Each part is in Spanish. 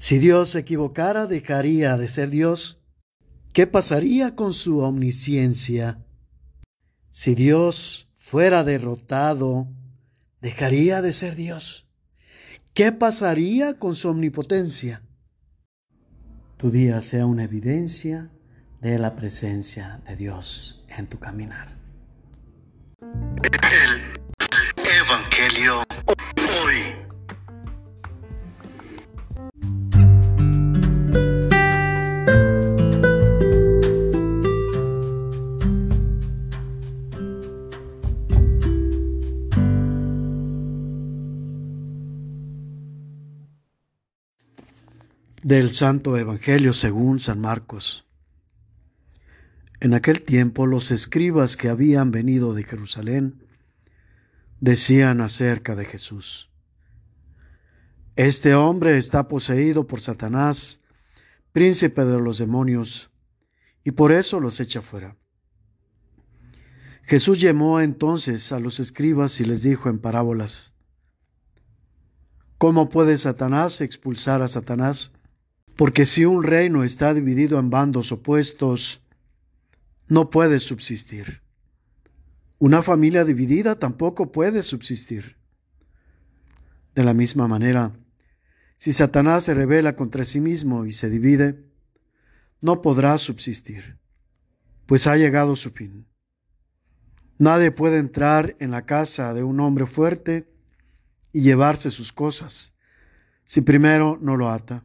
Si Dios se equivocara, dejaría de ser Dios. ¿Qué pasaría con su omnisciencia? Si Dios fuera derrotado, dejaría de ser Dios. ¿Qué pasaría con su omnipotencia? Tu día sea una evidencia de la presencia de Dios en tu caminar. El Evangelio Del Santo Evangelio según San Marcos. En aquel tiempo los escribas que habían venido de Jerusalén decían acerca de Jesús, Este hombre está poseído por Satanás, príncipe de los demonios, y por eso los echa fuera. Jesús llamó entonces a los escribas y les dijo en parábolas, ¿Cómo puede Satanás expulsar a Satanás? Porque si un reino está dividido en bandos opuestos, no puede subsistir. Una familia dividida tampoco puede subsistir. De la misma manera, si Satanás se revela contra sí mismo y se divide, no podrá subsistir, pues ha llegado su fin. Nadie puede entrar en la casa de un hombre fuerte y llevarse sus cosas, si primero no lo ata.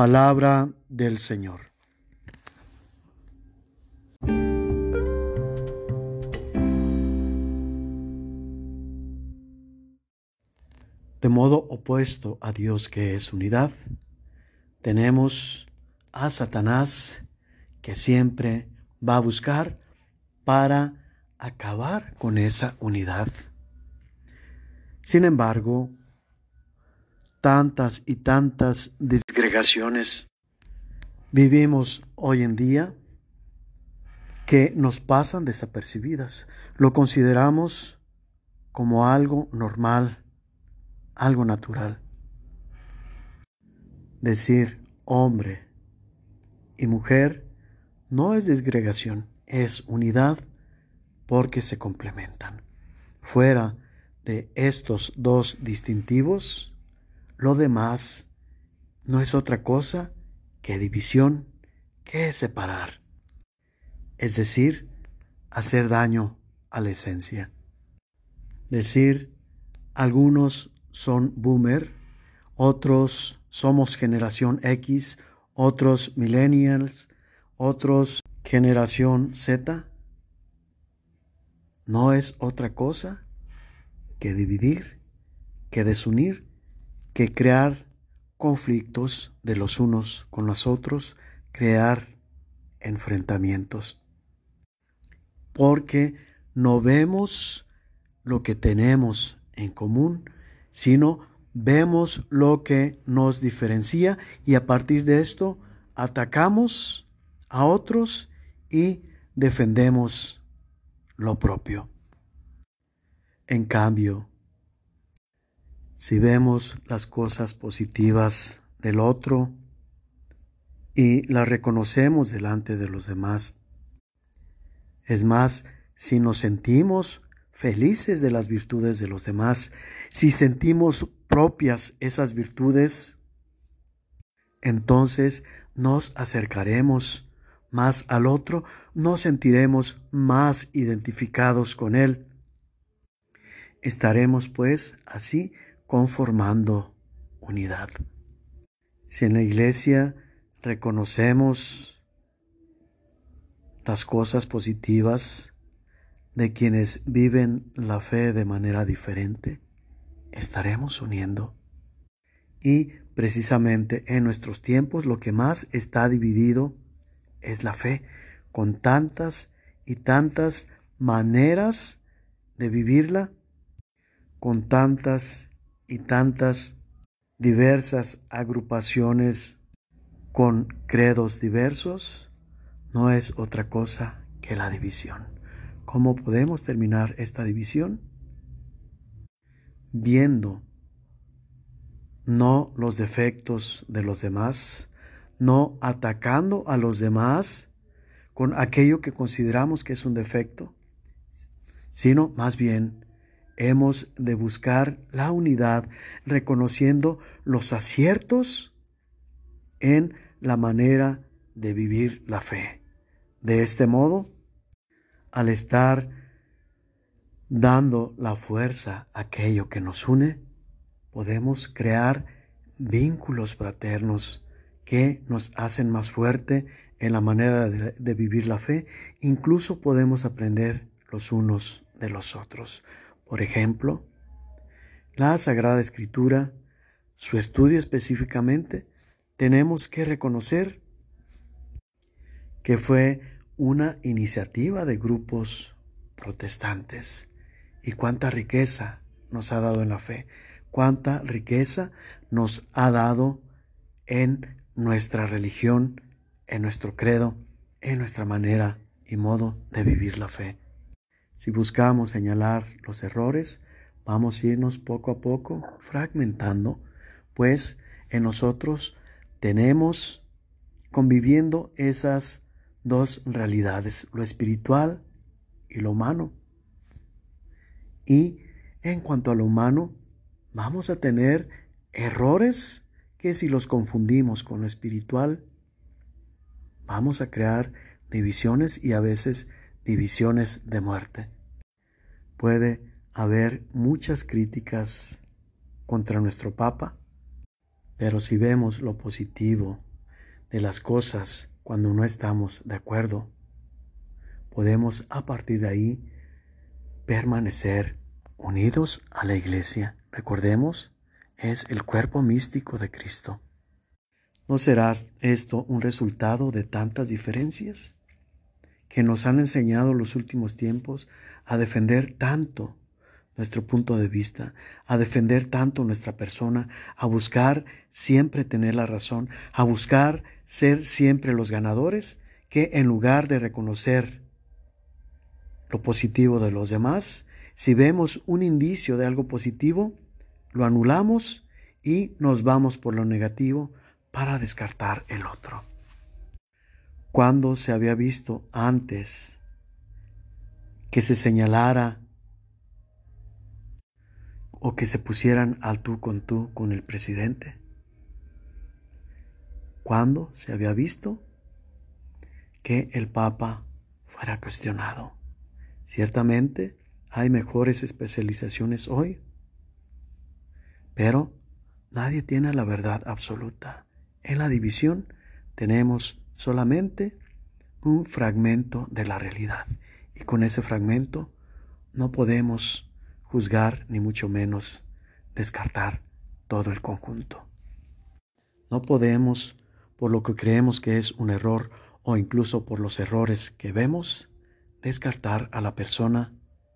Palabra del Señor. De modo opuesto a Dios que es unidad, tenemos a Satanás que siempre va a buscar para acabar con esa unidad. Sin embargo, tantas y tantas disgregaciones vivimos hoy en día que nos pasan desapercibidas. Lo consideramos como algo normal, algo natural. Decir hombre y mujer no es disgregación, es unidad porque se complementan. Fuera de estos dos distintivos, lo demás no es otra cosa que división, que separar. Es decir, hacer daño a la esencia. Decir, algunos son boomer, otros somos generación X, otros millennials, otros generación Z, no es otra cosa que dividir, que desunir, que crear conflictos de los unos con los otros, crear enfrentamientos. Porque no vemos lo que tenemos en común, sino vemos lo que nos diferencia y a partir de esto atacamos a otros y defendemos lo propio. En cambio, si vemos las cosas positivas del otro y las reconocemos delante de los demás, es más, si nos sentimos felices de las virtudes de los demás, si sentimos propias esas virtudes, entonces nos acercaremos más al otro, nos sentiremos más identificados con él. Estaremos pues así conformando unidad. Si en la iglesia reconocemos las cosas positivas de quienes viven la fe de manera diferente, estaremos uniendo y precisamente en nuestros tiempos lo que más está dividido es la fe, con tantas y tantas maneras de vivirla, con tantas y tantas diversas agrupaciones con credos diversos, no es otra cosa que la división. ¿Cómo podemos terminar esta división? Viendo no los defectos de los demás, no atacando a los demás con aquello que consideramos que es un defecto, sino más bien hemos de buscar la unidad reconociendo los aciertos en la manera de vivir la fe. De este modo, al estar dando la fuerza a aquello que nos une, podemos crear vínculos fraternos que nos hacen más fuerte en la manera de, de, vivir la fe. Incluso podemos aprender los unos de los otros. Por ejemplo, la Sagrada Escritura, su estudio específicamente, tenemos que reconocer que fue una iniciativa de grupos protestantes. Y cuánta riqueza nos ha dado en la fe cuánta riqueza nos ha dado en nuestra religión, en nuestro credo, en nuestra manera y modo de vivir la fe. Si buscamos señalar los errores, vamos a irnos poco a poco fragmentando, pues en nosotros tenemos conviviendo esas dos realidades, lo espiritual y lo humano. Y en cuanto a lo humano, vamos a tener errores que si los confundimos con lo espiritual, vamos a crear divisiones y a veces divisiones de muerte. Puede haber muchas críticas contra nuestro Papa, pero si vemos lo positivo de las cosas cuando no estamos de acuerdo, podemos a partir de ahí permanecer unidos a la iglesia recordemos, es el cuerpo místico de Cristo. ¿No será esto un resultado de tantas diferencias que nos han enseñado los últimos tiempos a defender tanto nuestro punto de vista, a defender tanto nuestra persona, a buscar siempre tener la razón, a buscar ser siempre los ganadores, que en lugar de reconocer lo positivo de los demás, si vemos un indicio de algo positivo, lo anulamos y nos vamos por lo negativo para descartar el otro. Cuando se había visto antes que se señalara o que se pusieran al tú con tú con el presidente? ¿Cuándo se había visto que el Papa fuera cuestionado? Ciertamente hay mejores especializaciones hoy, pero nadie tiene la verdad absoluta. En la división tenemos solamente un fragmento de la realidad y con ese fragmento no podemos juzgar ni mucho menos descartar todo el conjunto. No podemos, por lo que creemos que es un error o incluso por los errores que vemos, descartar a la persona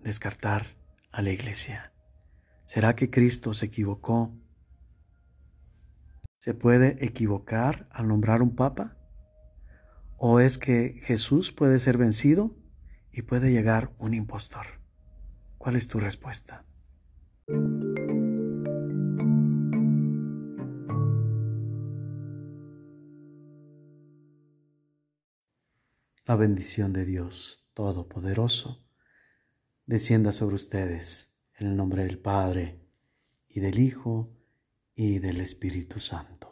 descartar a la iglesia. ¿Será que Cristo se equivocó? ¿Se puede equivocar al nombrar un papa? ¿O es que Jesús puede ser vencido y puede llegar un impostor? ¿Cuál es tu respuesta? La bendición de Dios Todopoderoso descienda sobre ustedes en el nombre del Padre, y del Hijo, y del Espíritu Santo.